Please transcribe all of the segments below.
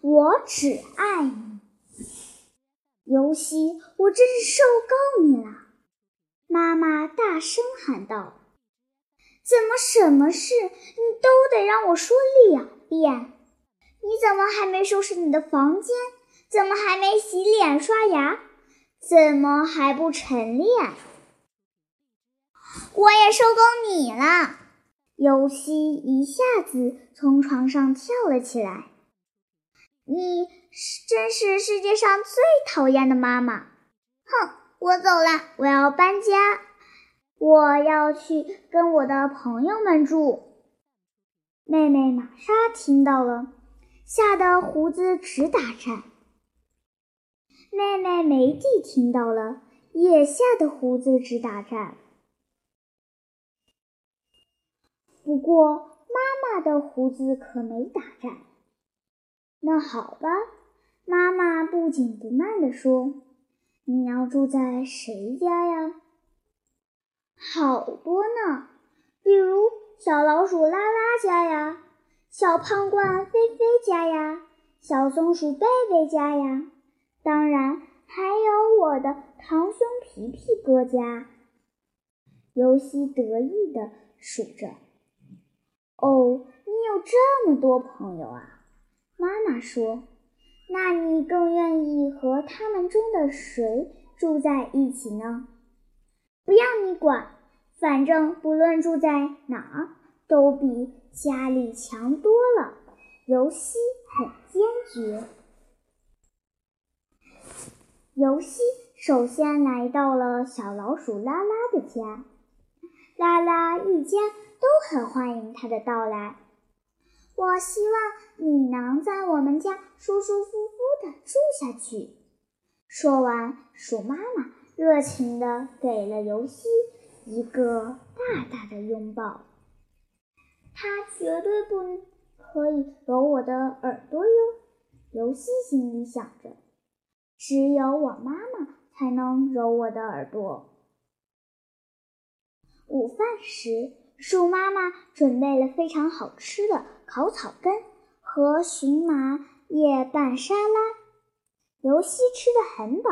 我只爱你。”尤西，我真是受够你了！妈妈大声喊道：“怎么什么事你都得让我说两遍？你怎么还没收拾你的房间？怎么还没洗脸刷牙？怎么还不晨练？”我也受够你了！尤西一下子从床上跳了起来。你是真是世界上最讨厌的妈妈！哼，我走了，我要搬家，我要去跟我的朋友们住。妹妹玛莎听到了，吓得胡子直打颤。妹妹梅蒂听到了，也吓得胡子直打颤。不过妈妈的胡子可没打颤。那好吧，妈妈不紧不慢地说：“你要住在谁家呀？”好多呢，比如小老鼠拉拉家呀，小胖罐菲菲家呀，小松鼠贝贝家呀，当然还有我的堂兄皮皮哥家。尤西得意地数着。哦，你有这么多朋友啊！妈妈说：“那你更愿意和他们中的谁住在一起呢？”不要你管，反正不论住在哪，都比家里强多了。尤西很坚决。尤西首先来到了小老鼠拉拉的家，拉拉一家。都很欢迎他的到来。我希望你能在我们家舒舒服服的住下去。说完，鼠妈妈热情地给了尤西一个大大的拥抱。他绝对不可以揉我的耳朵哟，尤西心里想着。只有我妈妈才能揉我的耳朵。午饭时。鼠妈妈准备了非常好吃的烤草根和荨麻叶拌沙拉，尤西吃得很饱。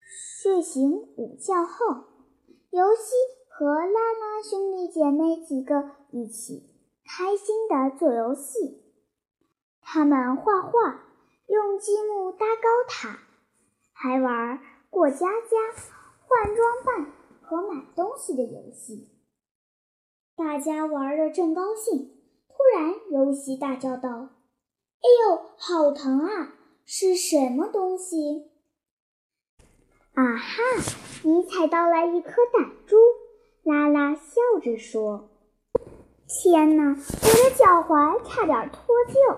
睡醒午觉后，尤西和拉拉兄弟姐妹几个一起开心地做游戏。他们画画，用积木搭高塔，还玩过家家、换装扮和买东西的游戏。大家玩的正高兴，突然尤西大叫道：“哎呦，好疼啊！是什么东西？”啊哈！你踩到了一颗胆珠！拉拉笑着说：“天哪，我的脚踝差点脱臼！”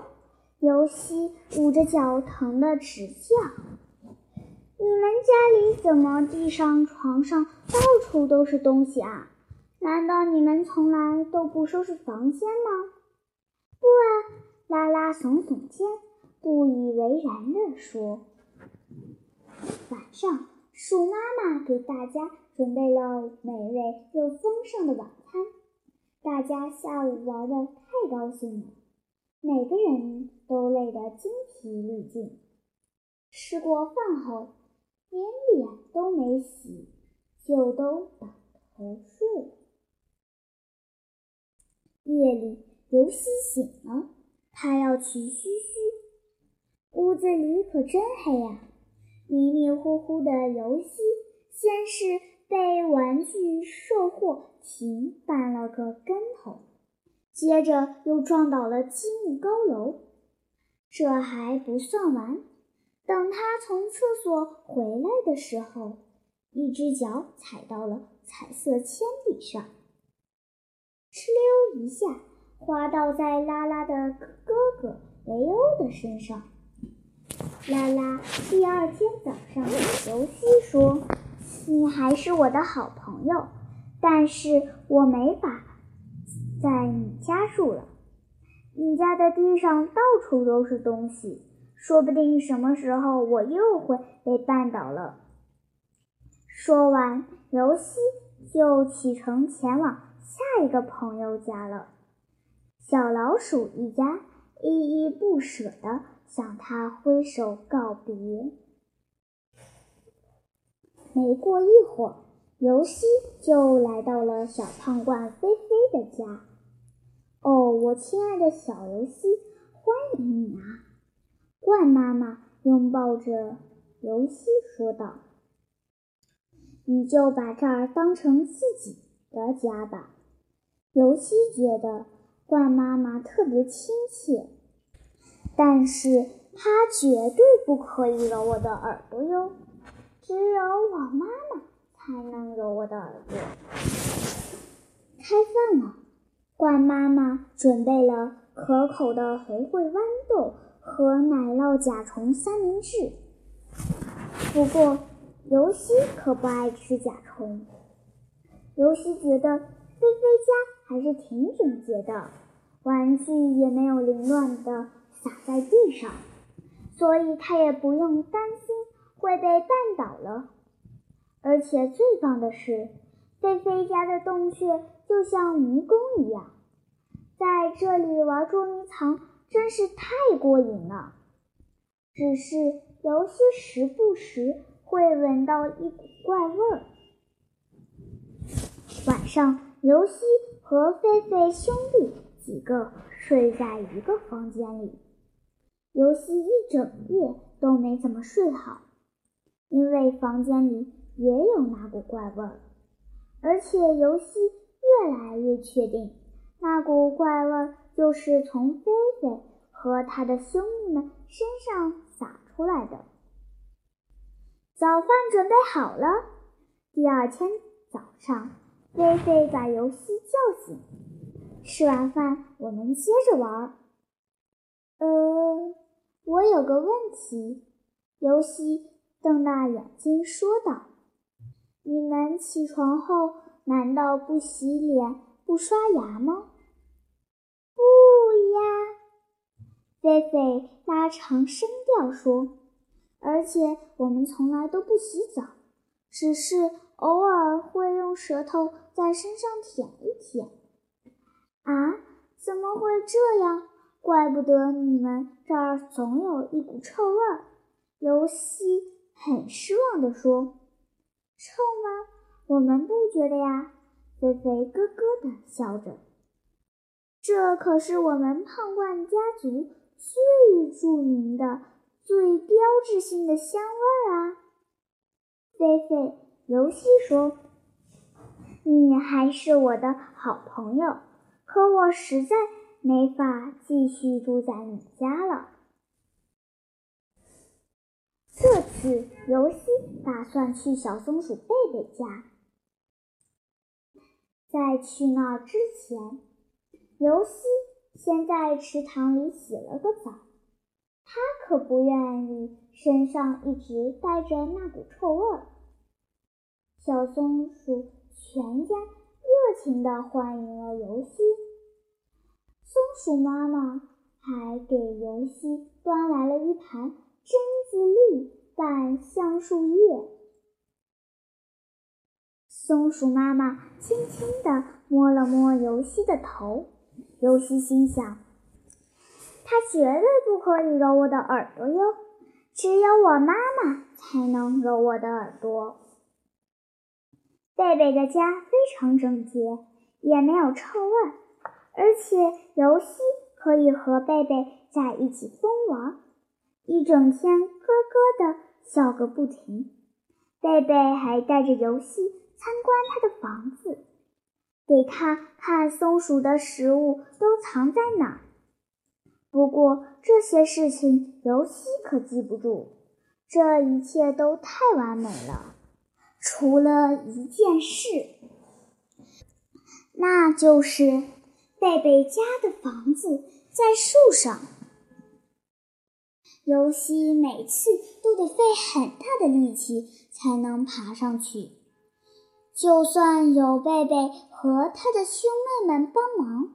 尤西捂着脚疼得直叫：“你们家里怎么地上、床上到处都是东西啊？”难道你们从来都不收拾房间吗？不啊，拉拉耸耸肩，不以为然地说。晚上，鼠妈妈给大家准备了美味又丰盛的晚餐。大家下午玩的太高兴了，每个人都累得精疲力尽。吃过饭后，连脸都没洗，就都倒头睡了。夜里，尤西醒了，他要去嘘嘘。屋子里可真黑呀！迷迷糊糊的尤西，先是被玩具售货亭绊了个跟头，接着又撞倒了积木高楼。这还不算完，等他从厕所回来的时候，一只脚踩到了彩色铅笔上。哧溜一下，滑倒在拉拉的哥哥雷欧的身上。拉拉第二天早上，尤西说：“你还是我的好朋友，但是我没法在你家住了。你家的地上到处都是东西，说不定什么时候我又会被绊倒了。”说完，尤西就启程前往。下一个朋友家了，小老鼠一家依依不舍地向他挥手告别。没过一会儿，尤西就来到了小胖罐菲菲的家。哦，我亲爱的小尤西，欢迎你啊！罐妈妈拥抱着尤西说道：“你就把这儿当成自己的家吧。”尤西觉得罐妈妈特别亲切，但是她绝对不可以揉我的耳朵哟，只有我妈妈才能揉我的耳朵。开饭了，罐妈妈准备了可口的红烩豌豆。和奶酪甲虫三明治。不过，尤西可不爱吃甲虫。尤西觉得菲菲家还是挺整洁的，玩具也没有凌乱的洒在地上，所以他也不用担心会被绊倒了。而且最棒的是，菲菲家的洞穴就像迷宫一样，在这里玩捉迷藏。真是太过瘾了！只是尤西时不时会闻到一股怪味儿。晚上，尤西和菲菲兄弟几个睡在一个房间里。尤西一整夜都没怎么睡好，因为房间里也有那股怪味儿。而且尤西越来越确定，那股怪味儿。就是从菲菲和他的兄弟们身上洒出来的。早饭准备好了。第二天早上，菲菲把尤西叫醒。吃完饭，我们接着玩。呃，我有个问题。尤西瞪大眼睛说道：“你们起床后难道不洗脸、不刷牙吗？”不呀菲菲拉长声调说：“而且我们从来都不洗澡，只是偶尔会用舌头在身上舔一舔。”啊，怎么会这样？怪不得你们这儿总有一股臭味儿。尤西很失望地说：“臭吗？我们不觉得呀。”菲菲咯咯地笑着：“这可是我们胖罐家族。”最著名的、最标志性的香味儿啊！菲菲，尤西说：“你还是我的好朋友，可我实在没法继续住在你家了。”这次，尤西打算去小松鼠贝贝家。在去那儿之前，尤西。先在池塘里洗了个澡，他可不愿意身上一直带着那股臭味儿。小松鼠全家热情地欢迎了尤西，松鼠妈妈还给尤西端来了一盘榛子粒拌橡树叶。松鼠妈妈轻轻地摸了摸尤西的头。尤西心想：“他绝对不可以揉我的耳朵哟，只有我妈妈才能揉我的耳朵。”贝贝的家非常整洁，也没有臭味儿，而且尤西可以和贝贝在一起疯玩，一整天咯咯的笑个不停。贝贝还带着尤西参观他的房子。给他看松鼠的食物都藏在哪儿。不过这些事情尤西可记不住，这一切都太完美了，除了一件事，那就是贝贝家的房子在树上。尤西每次都得费很大的力气才能爬上去。就算有贝贝和他的兄妹们帮忙，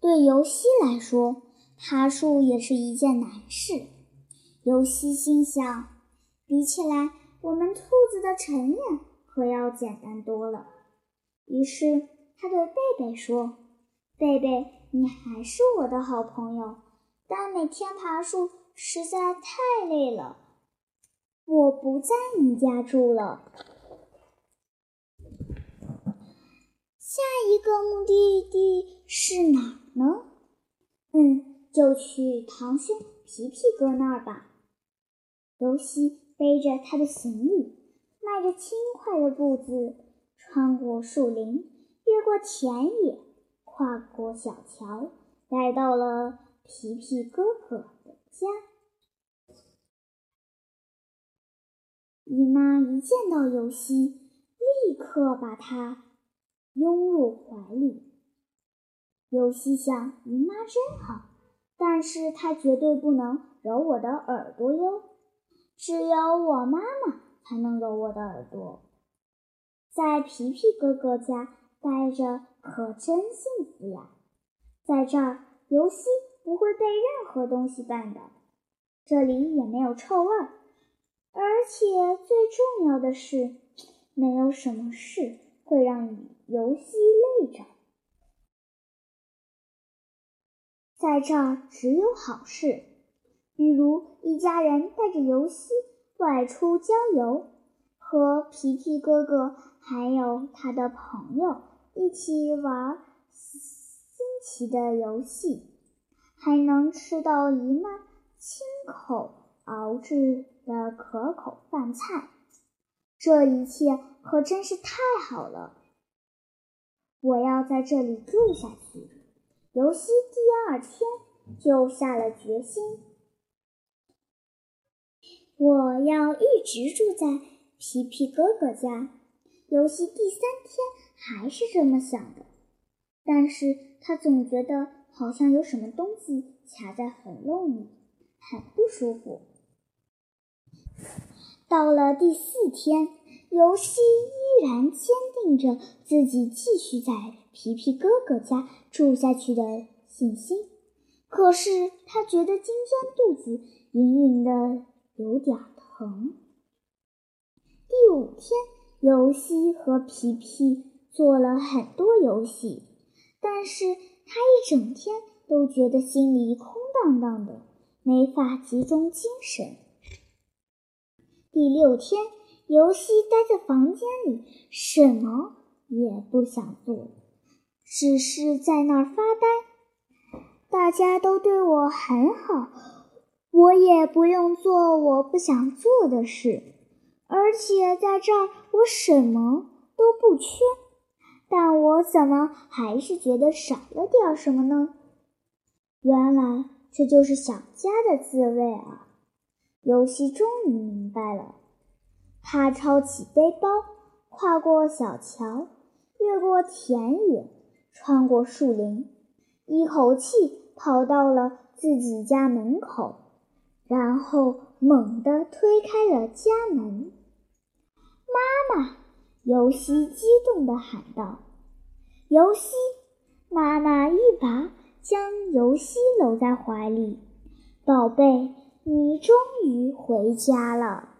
对尤西来说，爬树也是一件难事。尤西心想，比起来，我们兔子的晨练可要简单多了。于是，他对贝贝说：“贝贝，你还是我的好朋友，但每天爬树实在太累了。我不在你家住了。下一个目的地是哪儿呢？嗯，就去堂兄皮皮哥那儿吧。尤西背着他的行李，迈着轻快的步子，穿过树林，越过田野，跨过小桥，来到了皮皮哥哥的家。姨妈一见到尤西，立刻把他拥入怀里。尤西想：姨妈真好，但是她绝对不能揉我的耳朵哟。只有我妈妈才能揉我的耳朵。在皮皮哥哥家待着可真幸福呀！在这儿，游西不会被任何东西绊倒，这里也没有臭味儿。而且最重要的是，没有什么事会让你游戏累着。在这儿只有好事，比如一家人带着游戏外出郊游，和皮皮哥哥还有他的朋友一起玩新奇的游戏，还能吃到姨妈亲口熬制。的可口饭菜，这一切可真是太好了！我要在这里住下去。尤西第二天就下了决心，我要一直住在皮皮哥哥家。尤西第三天还是这么想的，但是他总觉得好像有什么东西卡在喉咙里，很不舒服。到了第四天，尤西依然坚定着自己继续在皮皮哥哥家住下去的信心。可是他觉得今天肚子隐隐的有点疼。第五天，尤西和皮皮做了很多游戏，但是他一整天都觉得心里空荡荡的，没法集中精神。第六天，尤西待在房间里，什么也不想做，只是在那儿发呆。大家都对我很好，我也不用做我不想做的事，而且在这儿我什么都不缺。但我怎么还是觉得少了点什么呢？原来这就是想家的滋味啊！尤西终于明白了，他抄起背包，跨过小桥，越过田野，穿过树林，一口气跑到了自己家门口，然后猛地推开了家门。妈妈！尤西激动地喊道：“尤西！”妈妈一把将尤西搂在怀里，宝贝。你终于回家了。